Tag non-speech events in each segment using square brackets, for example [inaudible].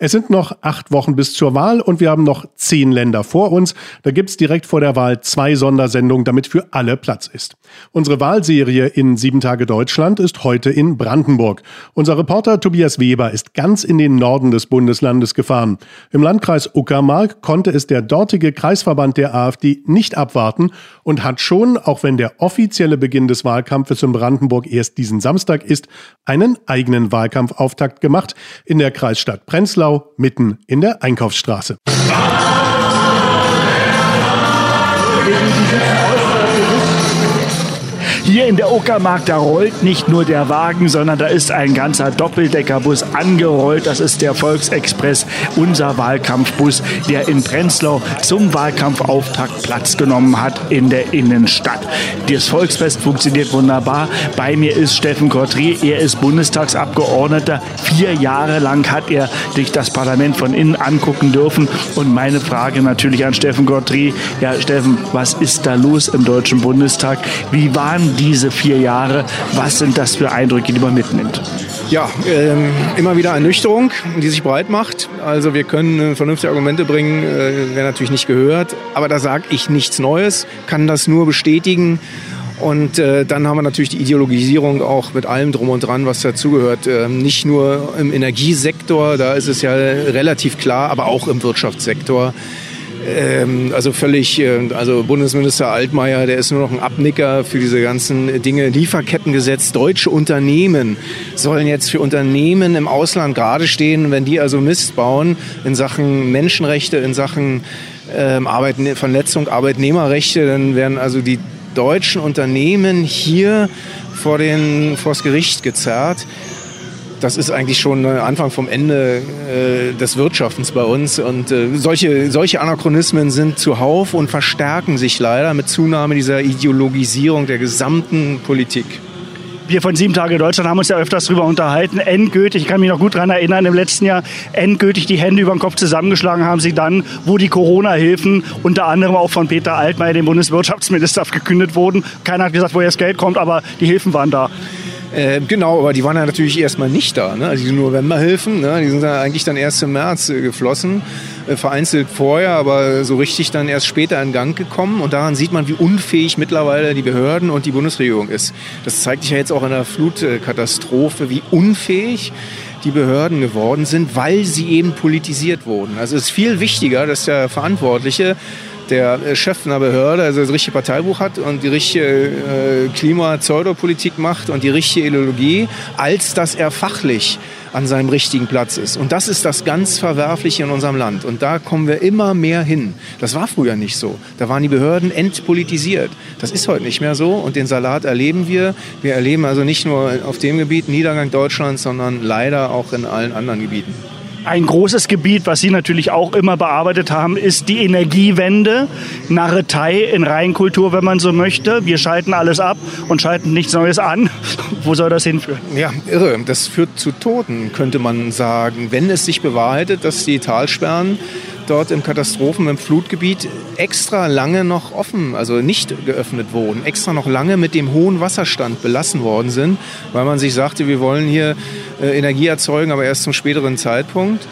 Es sind noch acht Wochen bis zur Wahl und wir haben noch zehn Länder vor uns. Da gibt's direkt vor der Wahl zwei Sondersendungen, damit für alle Platz ist. Unsere Wahlserie in Sieben Tage Deutschland ist heute in Brandenburg. Unser Reporter Tobias Weber ist ganz in den Norden des Bundeslandes gefahren. Im Landkreis Uckermark konnte es der dortige Kreisverband der AfD nicht abwarten und hat schon, auch wenn der offizielle Beginn des Wahlkampfes in Brandenburg erst diesen Samstag ist, einen eigenen Wahlkampfauftakt gemacht in der Kreisstadt Prenzlau Breslau mitten in der Einkaufsstraße. Hier in der Uckermark, da rollt nicht nur der Wagen, sondern da ist ein ganzer Doppeldeckerbus angerollt. Das ist der Volksexpress, unser Wahlkampfbus, der in Prenzlau zum Wahlkampfauftakt Platz genommen hat in der Innenstadt. Das Volksfest funktioniert wunderbar. Bei mir ist Steffen Kortré. Er ist Bundestagsabgeordneter. Vier Jahre lang hat er sich das Parlament von innen angucken dürfen. Und meine Frage natürlich an Steffen Kortré. Ja, Steffen, was ist da los im Deutschen Bundestag? Wie waren diese vier Jahre. Was sind das für Eindrücke, die man mitnimmt? Ja, ähm, immer wieder Ernüchterung, die sich breit macht. Also wir können äh, vernünftige Argumente bringen, äh, wer natürlich nicht gehört. Aber da sage ich nichts Neues, kann das nur bestätigen. Und äh, dann haben wir natürlich die Ideologisierung auch mit allem drum und dran, was dazugehört. Ähm, nicht nur im Energiesektor, da ist es ja relativ klar, aber auch im Wirtschaftssektor. Ähm, also völlig, äh, also Bundesminister Altmaier, der ist nur noch ein Abnicker für diese ganzen Dinge. Lieferkettengesetz, deutsche Unternehmen sollen jetzt für Unternehmen im Ausland gerade stehen, wenn die also Mist bauen in Sachen Menschenrechte, in Sachen ähm, Arbeitne Verletzung Arbeitnehmerrechte, dann werden also die deutschen Unternehmen hier vor den, vors Gericht gezerrt das ist eigentlich schon Anfang vom Ende äh, des Wirtschaftens bei uns. Und äh, solche, solche Anachronismen sind zuhauf und verstärken sich leider mit Zunahme dieser Ideologisierung der gesamten Politik. Wir von Sieben Tage Deutschland haben uns ja öfters darüber unterhalten. Endgültig, ich kann mich noch gut daran erinnern, im letzten Jahr endgültig die Hände über den Kopf zusammengeschlagen haben sie dann, wo die Corona-Hilfen unter anderem auch von Peter Altmaier, dem Bundeswirtschaftsminister, gekündigt wurden. Keiner hat gesagt, woher das Geld kommt, aber die Hilfen waren da. Äh, genau, aber die waren ja natürlich erstmal nicht da. Ne? Also die Novemberhilfen, ne? die sind ja eigentlich dann erst im März äh, geflossen, äh, vereinzelt vorher, aber so richtig dann erst später in Gang gekommen. Und daran sieht man, wie unfähig mittlerweile die Behörden und die Bundesregierung ist. Das zeigt sich ja jetzt auch in der Flutkatastrophe, wie unfähig die Behörden geworden sind, weil sie eben politisiert wurden. Also es ist viel wichtiger, dass der Verantwortliche der äh, Chef einer Behörde also das richtige Parteibuch hat und die richtige äh, Klima-Pseudopolitik macht und die richtige Ideologie, als dass er fachlich an seinem richtigen Platz ist. Und das ist das ganz Verwerfliche in unserem Land. Und da kommen wir immer mehr hin. Das war früher nicht so. Da waren die Behörden entpolitisiert. Das ist heute nicht mehr so. Und den Salat erleben wir. Wir erleben also nicht nur auf dem Gebiet Niedergang Deutschlands, sondern leider auch in allen anderen Gebieten. Ein großes Gebiet, was Sie natürlich auch immer bearbeitet haben, ist die Energiewende, Narretei in Reinkultur, wenn man so möchte. Wir schalten alles ab und schalten nichts Neues an. [laughs] Wo soll das hinführen? Ja, irre. Das führt zu Toten, könnte man sagen. Wenn es sich bewahrheitet, dass die Talsperren dort im Katastrophen, im Flutgebiet extra lange noch offen, also nicht geöffnet wurden, extra noch lange mit dem hohen Wasserstand belassen worden sind, weil man sich sagte, wir wollen hier Energie erzeugen, aber erst zum späteren Zeitpunkt.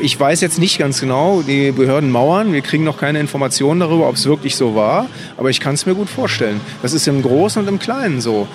Ich weiß jetzt nicht ganz genau, die Behörden mauern, wir kriegen noch keine Informationen darüber, ob es wirklich so war, aber ich kann es mir gut vorstellen. Das ist im Großen und im Kleinen so.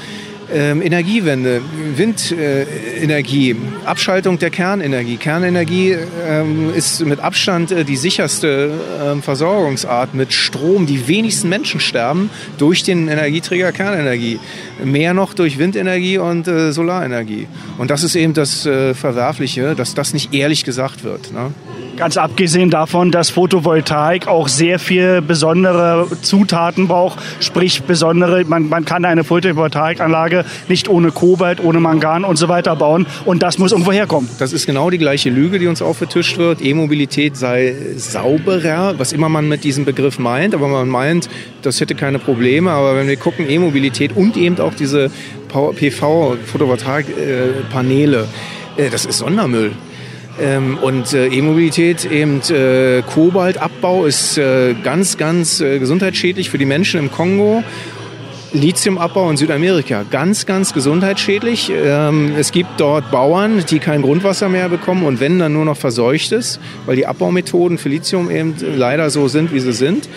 Ähm, Energiewende, Windenergie, äh, Abschaltung der Kernenergie. Kernenergie ähm, ist mit Abstand äh, die sicherste äh, Versorgungsart mit Strom. Die wenigsten Menschen sterben durch den Energieträger Kernenergie. Mehr noch durch Windenergie und äh, Solarenergie. Und das ist eben das äh, Verwerfliche, dass das nicht ehrlich gesagt wird. Ne? Ganz abgesehen davon, dass Photovoltaik auch sehr viel besondere Zutaten braucht, sprich besondere, man, man kann eine Photovoltaikanlage nicht ohne Kobalt, ohne Mangan und so weiter bauen und das muss irgendwo herkommen. Das ist genau die gleiche Lüge, die uns aufgetischt wird. E-Mobilität sei sauberer, was immer man mit diesem Begriff meint, aber man meint, das hätte keine Probleme, aber wenn wir gucken, E-Mobilität und eben auch diese PV, Photovoltaikpaneele, äh, das ist Sondermüll. Ähm, und äh, E-Mobilität, eben äh, Kobaltabbau ist äh, ganz, ganz äh, gesundheitsschädlich für die Menschen im Kongo. Lithiumabbau in Südamerika. Ganz, ganz gesundheitsschädlich. Ähm, es gibt dort Bauern, die kein Grundwasser mehr bekommen und wenn dann nur noch verseuchtes, weil die Abbaumethoden für Lithium eben leider so sind, wie sie sind.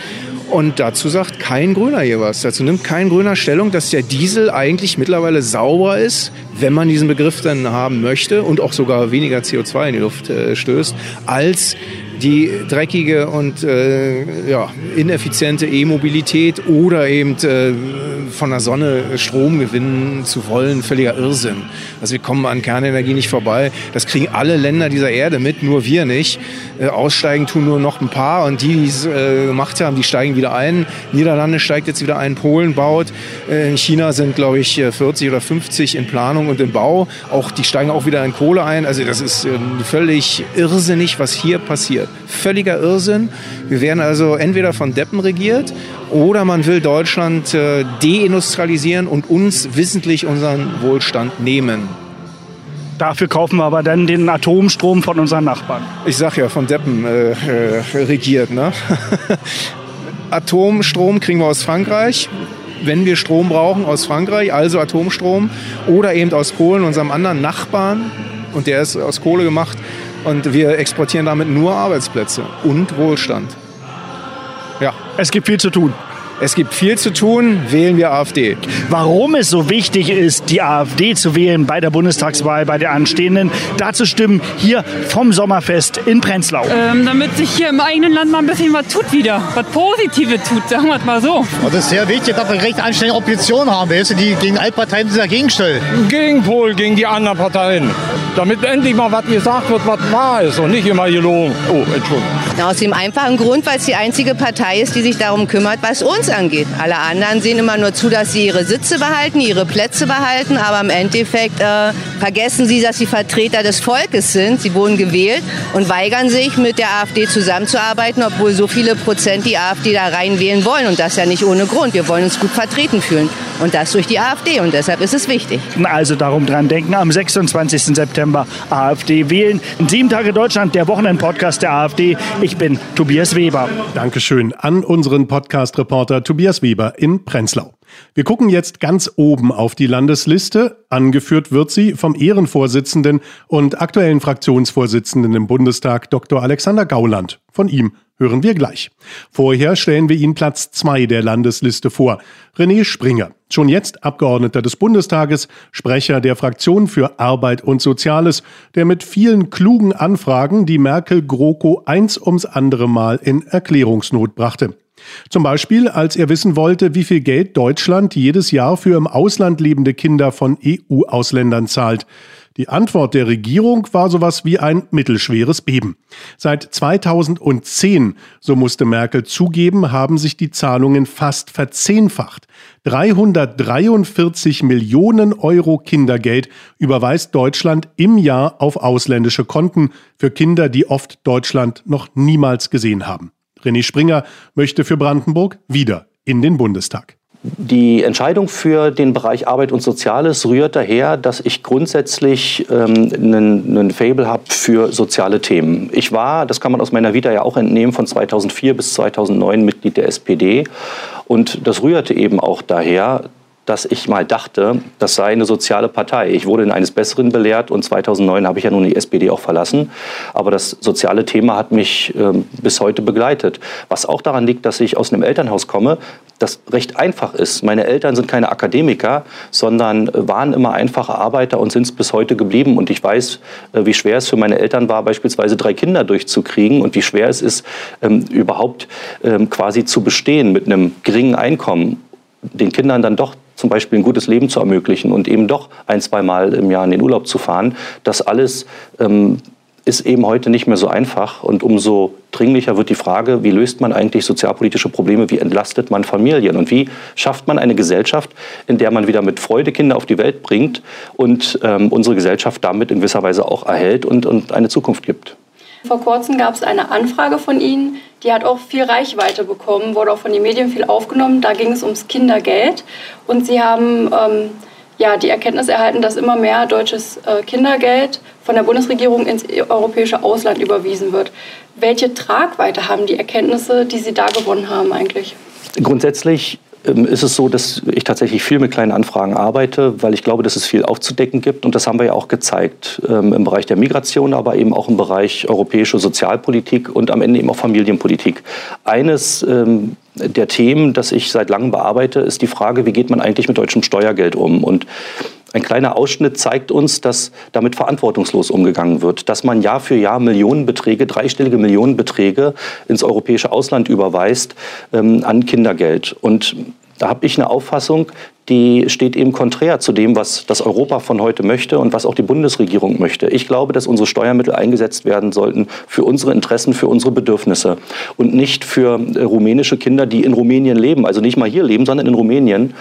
Und dazu sagt kein Grüner hier was. Dazu nimmt kein Grüner Stellung, dass der Diesel eigentlich mittlerweile sauber ist, wenn man diesen Begriff dann haben möchte und auch sogar weniger CO2 in die Luft äh, stößt, als die dreckige und äh, ja, ineffiziente E-Mobilität oder eben äh, von der Sonne Strom gewinnen zu wollen, völliger Irrsinn. Also wir kommen an Kernenergie nicht vorbei. Das kriegen alle Länder dieser Erde mit, nur wir nicht. Äh, aussteigen tun nur noch ein paar und die, die es äh, gemacht haben, die steigen wieder ein. Niederlande steigt jetzt wieder ein, Polen baut. Äh, in China sind, glaube ich, 40 oder 50 in Planung und im Bau. Auch die steigen auch wieder in Kohle ein. Also das ist ähm, völlig irrsinnig, was hier passiert. Völliger Irrsinn. Wir werden also entweder von Deppen regiert oder man will Deutschland äh, deindustrialisieren und uns wissentlich unseren Wohlstand nehmen. Dafür kaufen wir aber dann den Atomstrom von unseren Nachbarn. Ich sag ja, von Deppen äh, äh, regiert. Ne? [laughs] Atomstrom kriegen wir aus Frankreich wenn wir Strom brauchen aus Frankreich, also Atomstrom, oder eben aus Polen, unserem anderen Nachbarn, und der ist aus Kohle gemacht, und wir exportieren damit nur Arbeitsplätze und Wohlstand. Ja. Es gibt viel zu tun. Es gibt viel zu tun, wählen wir AfD. Warum es so wichtig ist, die AfD zu wählen bei der Bundestagswahl, bei der anstehenden, dazu stimmen hier vom Sommerfest in Prenzlau. Ähm, damit sich hier im eigenen Land mal ein bisschen was tut wieder, was Positives tut, sagen wir es mal so. Und es ist sehr wichtig, dass wir recht anständige Opposition haben, weißt du, die gegen alle Parteien sich dagegen stellen. Gegenpol gegen die anderen Parteien, damit endlich mal was gesagt wird, was wahr ist und nicht immer gelogen. Oh, Entschuldigung. Aus dem einfachen Grund, weil es die einzige Partei ist, die sich darum kümmert, was uns angeht. Alle anderen sehen immer nur zu, dass sie ihre Sitze behalten, ihre Plätze behalten, aber im Endeffekt äh, vergessen sie, dass sie Vertreter des Volkes sind. Sie wurden gewählt und weigern sich, mit der AfD zusammenzuarbeiten, obwohl so viele Prozent die AfD da reinwählen wollen. Und das ja nicht ohne Grund. Wir wollen uns gut vertreten fühlen. Und das durch die AfD. Und deshalb ist es wichtig. Also darum dran denken, am 26. September AfD wählen. In sieben Tage Deutschland, der Wochenend-Podcast der AfD. Ich bin Tobias Weber. Dankeschön an unseren Podcast-Reporter Tobias Weber in Prenzlau. Wir gucken jetzt ganz oben auf die Landesliste. Angeführt wird sie vom Ehrenvorsitzenden und aktuellen Fraktionsvorsitzenden im Bundestag Dr. Alexander Gauland. Von ihm hören wir gleich. Vorher stellen wir Ihnen Platz zwei der Landesliste vor. René Springer, schon jetzt Abgeordneter des Bundestages, Sprecher der Fraktion für Arbeit und Soziales, der mit vielen klugen Anfragen die Merkel-GroKo eins ums andere Mal in Erklärungsnot brachte. Zum Beispiel, als er wissen wollte, wie viel Geld Deutschland jedes Jahr für im Ausland lebende Kinder von EU-Ausländern zahlt. Die Antwort der Regierung war sowas wie ein mittelschweres Beben. Seit 2010, so musste Merkel zugeben, haben sich die Zahlungen fast verzehnfacht. 343 Millionen Euro Kindergeld überweist Deutschland im Jahr auf ausländische Konten für Kinder, die oft Deutschland noch niemals gesehen haben. René Springer möchte für Brandenburg wieder in den Bundestag. Die Entscheidung für den Bereich Arbeit und Soziales rührt daher, dass ich grundsätzlich ähm, einen, einen Fable habe für soziale Themen. Ich war, das kann man aus meiner Vita ja auch entnehmen, von 2004 bis 2009 Mitglied der SPD. Und das rührte eben auch daher, dass ich mal dachte, das sei eine soziale Partei. Ich wurde in eines Besseren belehrt und 2009 habe ich ja nun die SPD auch verlassen. Aber das soziale Thema hat mich äh, bis heute begleitet. Was auch daran liegt, dass ich aus einem Elternhaus komme, das recht einfach ist. Meine Eltern sind keine Akademiker, sondern waren immer einfache Arbeiter und sind es bis heute geblieben. Und ich weiß, äh, wie schwer es für meine Eltern war, beispielsweise drei Kinder durchzukriegen und wie schwer es ist, ähm, überhaupt ähm, quasi zu bestehen mit einem geringen Einkommen den Kindern dann doch zum Beispiel ein gutes Leben zu ermöglichen und eben doch ein, zwei Mal im Jahr in den Urlaub zu fahren. Das alles ähm, ist eben heute nicht mehr so einfach und umso dringlicher wird die Frage, wie löst man eigentlich sozialpolitische Probleme, wie entlastet man Familien und wie schafft man eine Gesellschaft, in der man wieder mit Freude Kinder auf die Welt bringt und ähm, unsere Gesellschaft damit in gewisser Weise auch erhält und, und eine Zukunft gibt. Vor kurzem gab es eine Anfrage von Ihnen, die hat auch viel Reichweite bekommen, wurde auch von den Medien viel aufgenommen. Da ging es ums Kindergeld und Sie haben ähm, ja, die Erkenntnis erhalten, dass immer mehr deutsches äh, Kindergeld von der Bundesregierung ins europäische Ausland überwiesen wird. Welche Tragweite haben die Erkenntnisse, die Sie da gewonnen haben eigentlich? Grundsätzlich ist es so, dass ich tatsächlich viel mit kleinen Anfragen arbeite, weil ich glaube, dass es viel aufzudecken gibt. Und das haben wir ja auch gezeigt ähm, im Bereich der Migration, aber eben auch im Bereich europäische Sozialpolitik und am Ende eben auch Familienpolitik. Eines ähm, der Themen, das ich seit langem bearbeite, ist die Frage, wie geht man eigentlich mit deutschem Steuergeld um? Und ein kleiner Ausschnitt zeigt uns, dass damit verantwortungslos umgegangen wird, dass man Jahr für Jahr Millionenbeträge, dreistellige Millionenbeträge ins europäische Ausland überweist ähm, an Kindergeld. Und da habe ich eine Auffassung, die steht eben konträr zu dem, was das Europa von heute möchte und was auch die Bundesregierung möchte. Ich glaube, dass unsere Steuermittel eingesetzt werden sollten für unsere Interessen, für unsere Bedürfnisse und nicht für äh, rumänische Kinder, die in Rumänien leben, also nicht mal hier leben, sondern in Rumänien.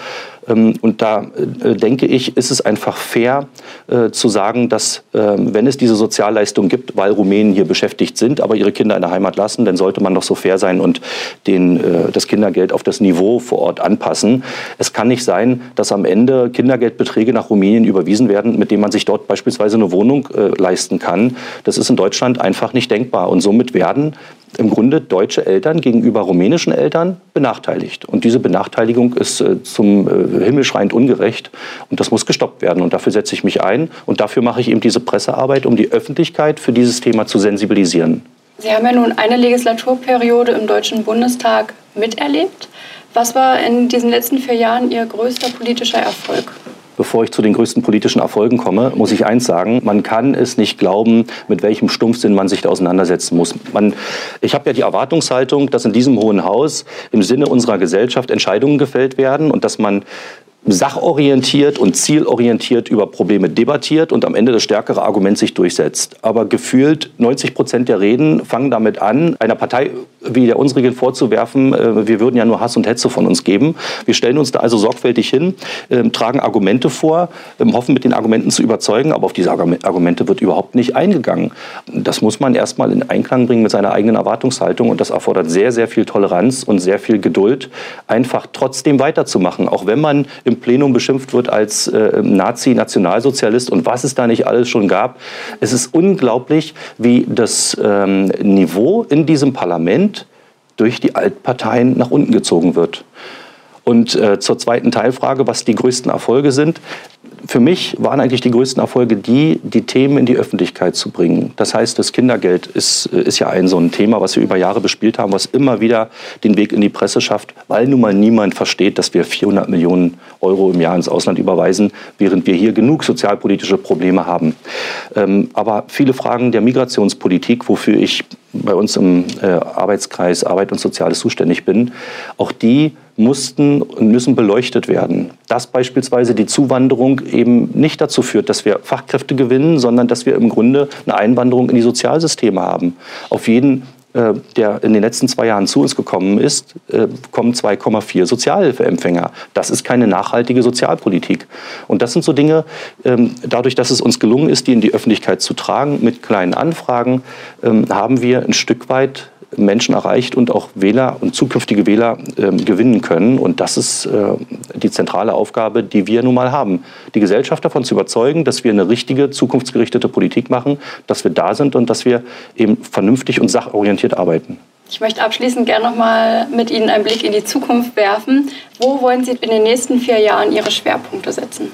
Ähm, und da äh, denke ich, ist es einfach fair äh, zu sagen, dass ähm, wenn es diese Sozialleistung gibt, weil Rumänen hier beschäftigt sind, aber ihre Kinder in der Heimat lassen, dann sollte man doch so fair sein und den, das Kindergeld auf das Niveau vor Ort anpassen. Es kann nicht sein, dass am Ende Kindergeldbeträge nach Rumänien überwiesen werden, mit denen man sich dort beispielsweise eine Wohnung äh, leisten kann. Das ist in Deutschland einfach nicht denkbar. Und somit werden im Grunde deutsche Eltern gegenüber rumänischen Eltern benachteiligt. Und diese Benachteiligung ist äh, zum äh, Himmelschreiend ungerecht und das muss gestoppt werden. Und dafür setze ich mich ein und dafür mache ich eben diese Pressearbeit, um die Öffentlichkeit für dieses Thema zu sensibilisieren. Sie haben ja nun eine Legislaturperiode im Deutschen Bundestag miterlebt. Was war in diesen letzten vier Jahren Ihr größter politischer Erfolg? Bevor ich zu den größten politischen Erfolgen komme, muss ich eins sagen. Man kann es nicht glauben, mit welchem Stumpfsinn man sich da auseinandersetzen muss. Man, ich habe ja die Erwartungshaltung, dass in diesem Hohen Haus im Sinne unserer Gesellschaft Entscheidungen gefällt werden und dass man sachorientiert und zielorientiert über Probleme debattiert und am Ende das stärkere Argument sich durchsetzt. Aber gefühlt 90 Prozent der Reden fangen damit an, einer Partei wie der unsrigen vorzuwerfen, äh, wir würden ja nur Hass und Hetze von uns geben. Wir stellen uns da also sorgfältig hin, äh, tragen Argumente vor, äh, hoffen mit den Argumenten zu überzeugen, aber auf diese Argumente wird überhaupt nicht eingegangen. Das muss man erstmal in Einklang bringen mit seiner eigenen Erwartungshaltung und das erfordert sehr, sehr viel Toleranz und sehr viel Geduld, einfach trotzdem weiterzumachen, auch wenn man im Plenum beschimpft wird als äh, Nazi, Nationalsozialist und was es da nicht alles schon gab. Es ist unglaublich, wie das ähm, Niveau in diesem Parlament durch die Altparteien nach unten gezogen wird. Und äh, zur zweiten Teilfrage, was die größten Erfolge sind für mich waren eigentlich die größten Erfolge die, die Themen in die Öffentlichkeit zu bringen. Das heißt, das Kindergeld ist, ist ja ein so ein Thema, was wir über Jahre bespielt haben, was immer wieder den Weg in die Presse schafft, weil nun mal niemand versteht, dass wir 400 Millionen Euro im Jahr ins Ausland überweisen, während wir hier genug sozialpolitische Probleme haben. Ähm, aber viele Fragen der Migrationspolitik, wofür ich bei uns im äh, Arbeitskreis Arbeit und Soziales zuständig bin, auch die mussten und müssen beleuchtet werden. Dass beispielsweise die Zuwanderung eben nicht dazu führt, dass wir Fachkräfte gewinnen, sondern dass wir im Grunde eine Einwanderung in die Sozialsysteme haben. Auf jeden äh, der in den letzten zwei Jahren zu uns gekommen ist, äh, kommen 2,4 Sozialhilfeempfänger. Das ist keine nachhaltige Sozialpolitik. Und das sind so Dinge, ähm, dadurch, dass es uns gelungen ist, die in die Öffentlichkeit zu tragen, mit kleinen Anfragen, ähm, haben wir ein Stück weit Menschen erreicht und auch Wähler und zukünftige Wähler äh, gewinnen können. Und das ist äh, die zentrale Aufgabe, die wir nun mal haben. Die Gesellschaft davon zu überzeugen, dass wir eine richtige, zukunftsgerichtete Politik machen, dass wir da sind und dass wir eben vernünftig und sachorientiert arbeiten. Ich möchte abschließend gerne noch mal mit Ihnen einen Blick in die Zukunft werfen. Wo wollen Sie in den nächsten vier Jahren Ihre Schwerpunkte setzen?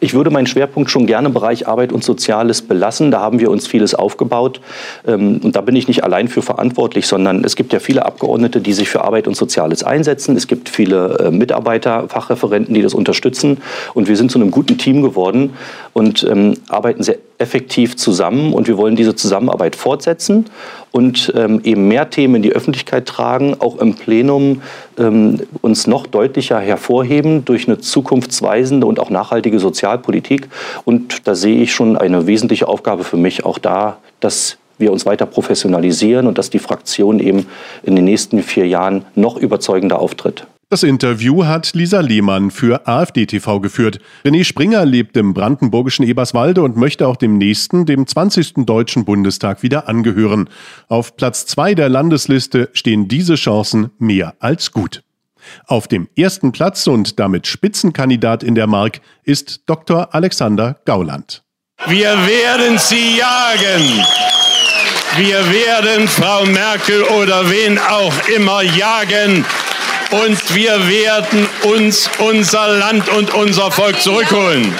Ich würde meinen Schwerpunkt schon gerne im Bereich Arbeit und Soziales belassen. Da haben wir uns vieles aufgebaut. Ähm, und da bin ich nicht allein für verantwortlich, sondern es gibt ja viele Abgeordnete, die sich für Arbeit und Soziales einsetzen. Es gibt viele äh, Mitarbeiter, Fachreferenten, die das unterstützen. Und wir sind zu einem guten Team geworden und ähm, arbeiten sehr effektiv zusammen. Und wir wollen diese Zusammenarbeit fortsetzen und ähm, eben mehr Themen in die Öffentlichkeit tragen, auch im Plenum ähm, uns noch deutlicher hervorheben durch eine zukunftsweisende und auch nachhaltige Sozialpolitik. Und da sehe ich schon eine wesentliche Aufgabe für mich, auch da, dass wir uns weiter professionalisieren und dass die Fraktion eben in den nächsten vier Jahren noch überzeugender auftritt. Das Interview hat Lisa Lehmann für AfD TV geführt. René Springer lebt im brandenburgischen Eberswalde und möchte auch dem nächsten, dem 20. Deutschen Bundestag wieder angehören. Auf Platz zwei der Landesliste stehen diese Chancen mehr als gut. Auf dem ersten Platz und damit Spitzenkandidat in der Mark ist Dr. Alexander Gauland. Wir werden sie jagen. Wir werden Frau Merkel oder wen auch immer jagen und wir werden uns unser Land und unser Volk zurückholen.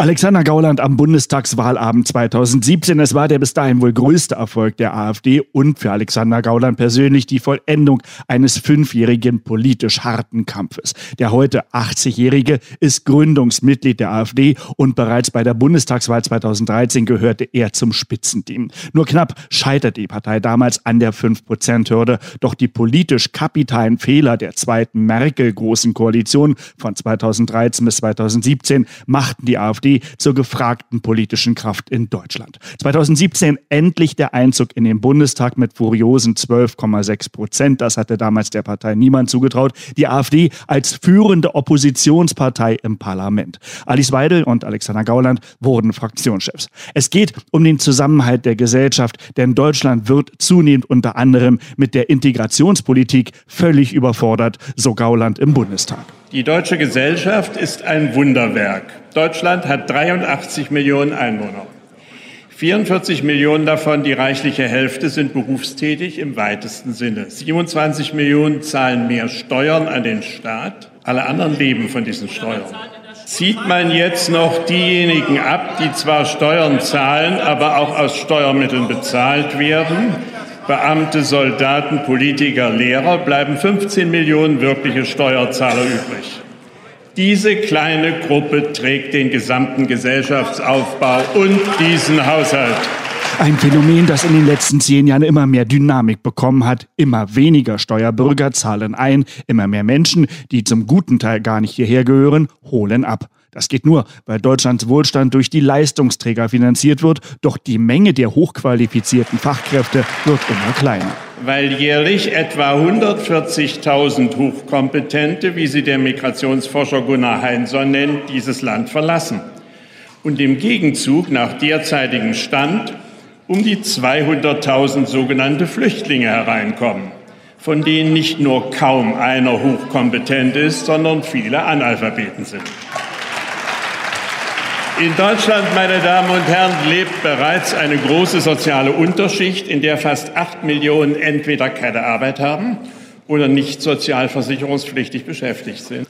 Alexander Gauland am Bundestagswahlabend 2017. Es war der bis dahin wohl größte Erfolg der AfD und für Alexander Gauland persönlich die Vollendung eines fünfjährigen politisch harten Kampfes. Der heute 80-Jährige ist Gründungsmitglied der AfD und bereits bei der Bundestagswahl 2013 gehörte er zum Spitzenteam. Nur knapp scheiterte die Partei damals an der 5-Prozent-Hürde. Doch die politisch kapitalen Fehler der zweiten Merkel-großen Koalition von 2013 bis 2017 machten die AfD Zur gefragten politischen Kraft in Deutschland. 2017 endlich der Einzug in den Bundestag mit furiosen 12,6 Prozent. Das hatte damals der Partei niemand zugetraut. Die AfD als führende Oppositionspartei im Parlament. Alice Weidel und Alexander Gauland wurden Fraktionschefs. Es geht um den Zusammenhalt der Gesellschaft, denn Deutschland wird zunehmend unter anderem mit der Integrationspolitik völlig überfordert, so Gauland im Bundestag. Die deutsche Gesellschaft ist ein Wunderwerk. Deutschland hat 83 Millionen Einwohner. 44 Millionen davon, die reichliche Hälfte, sind berufstätig im weitesten Sinne. 27 Millionen zahlen mehr Steuern an den Staat. Alle anderen leben von diesen Steuern. Zieht man jetzt noch diejenigen ab, die zwar Steuern zahlen, aber auch aus Steuermitteln bezahlt werden, Beamte, Soldaten, Politiker, Lehrer bleiben 15 Millionen wirkliche Steuerzahler übrig. Diese kleine Gruppe trägt den gesamten Gesellschaftsaufbau und diesen Haushalt. Ein Phänomen, das in den letzten zehn Jahren immer mehr Dynamik bekommen hat. Immer weniger Steuerbürger zahlen ein, immer mehr Menschen, die zum guten Teil gar nicht hierher gehören, holen ab. Das geht nur, weil Deutschlands Wohlstand durch die Leistungsträger finanziert wird, doch die Menge der hochqualifizierten Fachkräfte wird immer kleiner. Weil jährlich etwa 140.000 Hochkompetente, wie sie der Migrationsforscher Gunnar Heinsohn nennt, dieses Land verlassen. Und im Gegenzug nach derzeitigem Stand um die 200.000 sogenannte Flüchtlinge hereinkommen, von denen nicht nur kaum einer hochkompetent ist, sondern viele Analphabeten sind. In Deutschland, meine Damen und Herren, lebt bereits eine große soziale Unterschicht, in der fast acht Millionen entweder keine Arbeit haben oder nicht sozialversicherungspflichtig beschäftigt sind.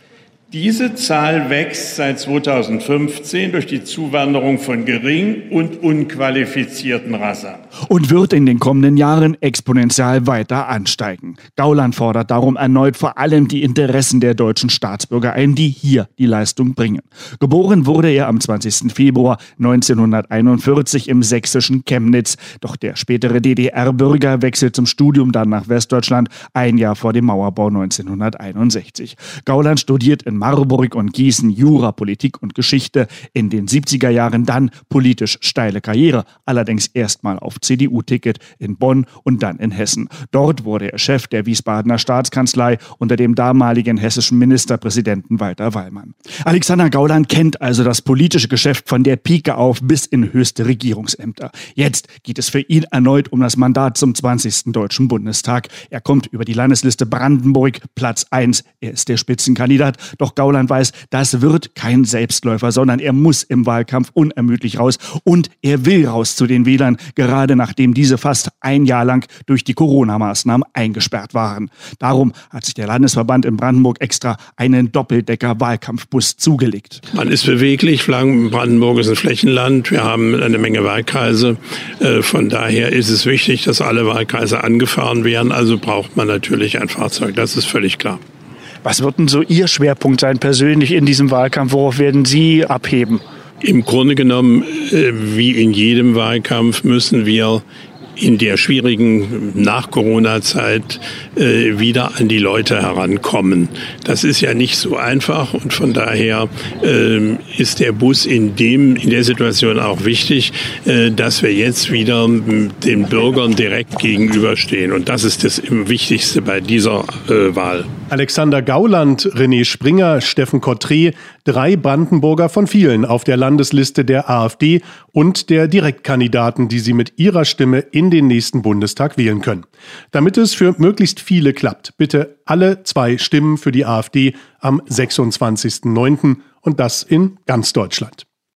Diese Zahl wächst seit 2015 durch die Zuwanderung von gering und unqualifizierten Rassern. Und wird in den kommenden Jahren exponentiell weiter ansteigen. Gauland fordert darum erneut vor allem die Interessen der deutschen Staatsbürger ein, die hier die Leistung bringen. Geboren wurde er am 20. Februar 1941 im sächsischen Chemnitz. Doch der spätere DDR-Bürger wechselt zum Studium dann nach Westdeutschland, ein Jahr vor dem Mauerbau 1961. Gauland studiert in Marburg und Gießen Jura, Politik und Geschichte. In den 70er Jahren dann politisch steile Karriere, allerdings erstmal auf CDU-Ticket in Bonn und dann in Hessen. Dort wurde er Chef der Wiesbadener Staatskanzlei unter dem damaligen hessischen Ministerpräsidenten Walter Wallmann. Alexander Gauland kennt also das politische Geschäft von der Pike auf bis in höchste Regierungsämter. Jetzt geht es für ihn erneut um das Mandat zum 20. Deutschen Bundestag. Er kommt über die Landesliste Brandenburg, Platz 1. Er ist der Spitzenkandidat. Doch doch Gauland weiß, das wird kein Selbstläufer, sondern er muss im Wahlkampf unermüdlich raus und er will raus zu den Wählern, gerade nachdem diese fast ein Jahr lang durch die Corona-Maßnahmen eingesperrt waren. Darum hat sich der Landesverband in Brandenburg extra einen Doppeldecker-Wahlkampfbus zugelegt. Man ist beweglich. Brandenburg ist ein Flächenland. Wir haben eine Menge Wahlkreise. Äh, von daher ist es wichtig, dass alle Wahlkreise angefahren werden. Also braucht man natürlich ein Fahrzeug. Das ist völlig klar. Was wird denn so Ihr Schwerpunkt sein persönlich in diesem Wahlkampf? Worauf werden Sie abheben? Im Grunde genommen, äh, wie in jedem Wahlkampf, müssen wir in der schwierigen Nach-Corona-Zeit äh, wieder an die Leute herankommen. Das ist ja nicht so einfach und von daher äh, ist der Bus in dem in der Situation auch wichtig, äh, dass wir jetzt wieder den Bürgern direkt gegenüberstehen und das ist das Wichtigste bei dieser äh, Wahl. Alexander Gauland, René Springer, Steffen Kottré, drei Brandenburger von vielen auf der Landesliste der AfD und der Direktkandidaten, die sie mit ihrer Stimme in den nächsten Bundestag wählen können. Damit es für möglichst viele klappt, bitte alle zwei Stimmen für die AfD am 26.09. und das in ganz Deutschland.